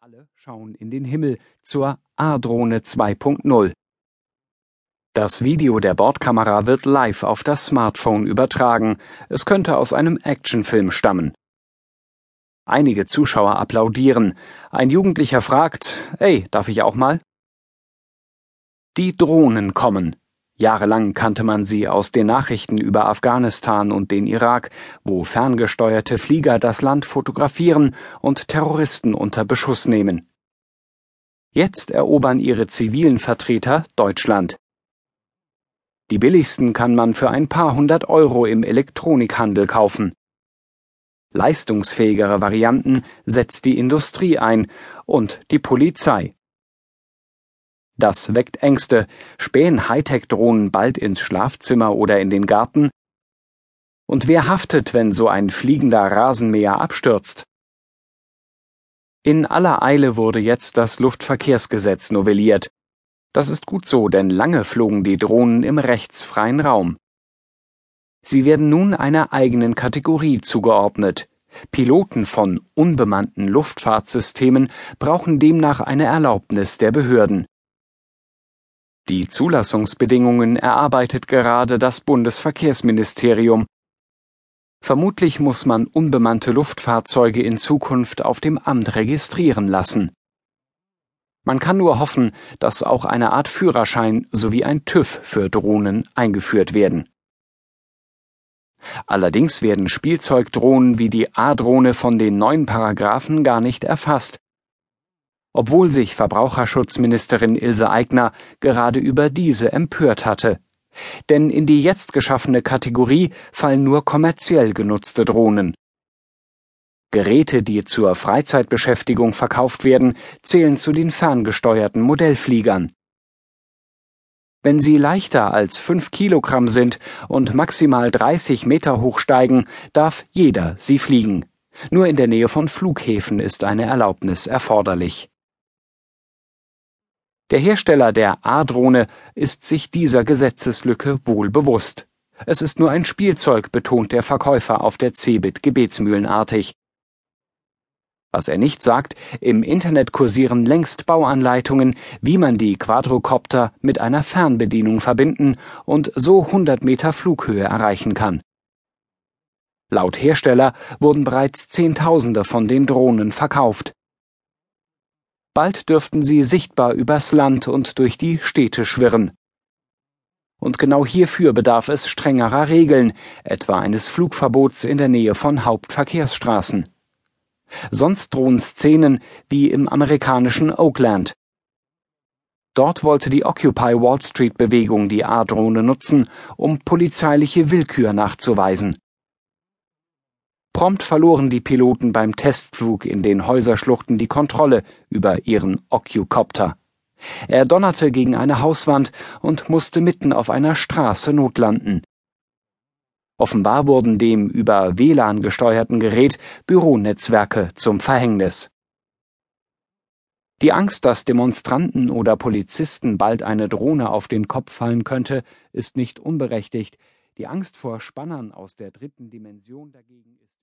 Alle schauen in den Himmel zur A-Drohne 2.0. Das Video der Bordkamera wird live auf das Smartphone übertragen. Es könnte aus einem Actionfilm stammen. Einige Zuschauer applaudieren. Ein Jugendlicher fragt, Ey, darf ich auch mal? Die Drohnen kommen. Jahrelang kannte man sie aus den Nachrichten über Afghanistan und den Irak, wo ferngesteuerte Flieger das Land fotografieren und Terroristen unter Beschuss nehmen. Jetzt erobern ihre zivilen Vertreter Deutschland. Die billigsten kann man für ein paar hundert Euro im Elektronikhandel kaufen. Leistungsfähigere Varianten setzt die Industrie ein und die Polizei. Das weckt Ängste. Spähen Hightech-Drohnen bald ins Schlafzimmer oder in den Garten? Und wer haftet, wenn so ein fliegender Rasenmäher abstürzt? In aller Eile wurde jetzt das Luftverkehrsgesetz novelliert. Das ist gut so, denn lange flogen die Drohnen im rechtsfreien Raum. Sie werden nun einer eigenen Kategorie zugeordnet. Piloten von unbemannten Luftfahrtsystemen brauchen demnach eine Erlaubnis der Behörden. Die Zulassungsbedingungen erarbeitet gerade das Bundesverkehrsministerium. Vermutlich muss man unbemannte Luftfahrzeuge in Zukunft auf dem Amt registrieren lassen. Man kann nur hoffen, dass auch eine Art Führerschein sowie ein TÜV für Drohnen eingeführt werden. Allerdings werden Spielzeugdrohnen wie die A-Drohne von den neuen Paragraphen gar nicht erfasst, obwohl sich Verbraucherschutzministerin Ilse Aigner gerade über diese empört hatte. Denn in die jetzt geschaffene Kategorie fallen nur kommerziell genutzte Drohnen. Geräte, die zur Freizeitbeschäftigung verkauft werden, zählen zu den ferngesteuerten Modellfliegern. Wenn sie leichter als fünf Kilogramm sind und maximal 30 Meter hoch steigen, darf jeder sie fliegen. Nur in der Nähe von Flughäfen ist eine Erlaubnis erforderlich. Der Hersteller der A-Drohne ist sich dieser Gesetzeslücke wohl bewusst. Es ist nur ein Spielzeug, betont der Verkäufer auf der Cebit gebetsmühlenartig. Was er nicht sagt, im Internet kursieren längst Bauanleitungen, wie man die Quadrocopter mit einer Fernbedienung verbinden und so 100 Meter Flughöhe erreichen kann. Laut Hersteller wurden bereits Zehntausende von den Drohnen verkauft. Bald dürften sie sichtbar übers Land und durch die Städte schwirren. Und genau hierfür bedarf es strengerer Regeln, etwa eines Flugverbots in der Nähe von Hauptverkehrsstraßen. Sonst drohen Szenen wie im amerikanischen Oakland. Dort wollte die Occupy Wall Street Bewegung die A-Drohne nutzen, um polizeiliche Willkür nachzuweisen. Prompt verloren die Piloten beim Testflug in den Häuserschluchten die Kontrolle über ihren Occupcopter. Er donnerte gegen eine Hauswand und musste mitten auf einer Straße notlanden. Offenbar wurden dem über WLAN gesteuerten Gerät Büronetzwerke zum Verhängnis. Die Angst, dass Demonstranten oder Polizisten bald eine Drohne auf den Kopf fallen könnte, ist nicht unberechtigt. Die Angst vor Spannern aus der dritten Dimension dagegen ist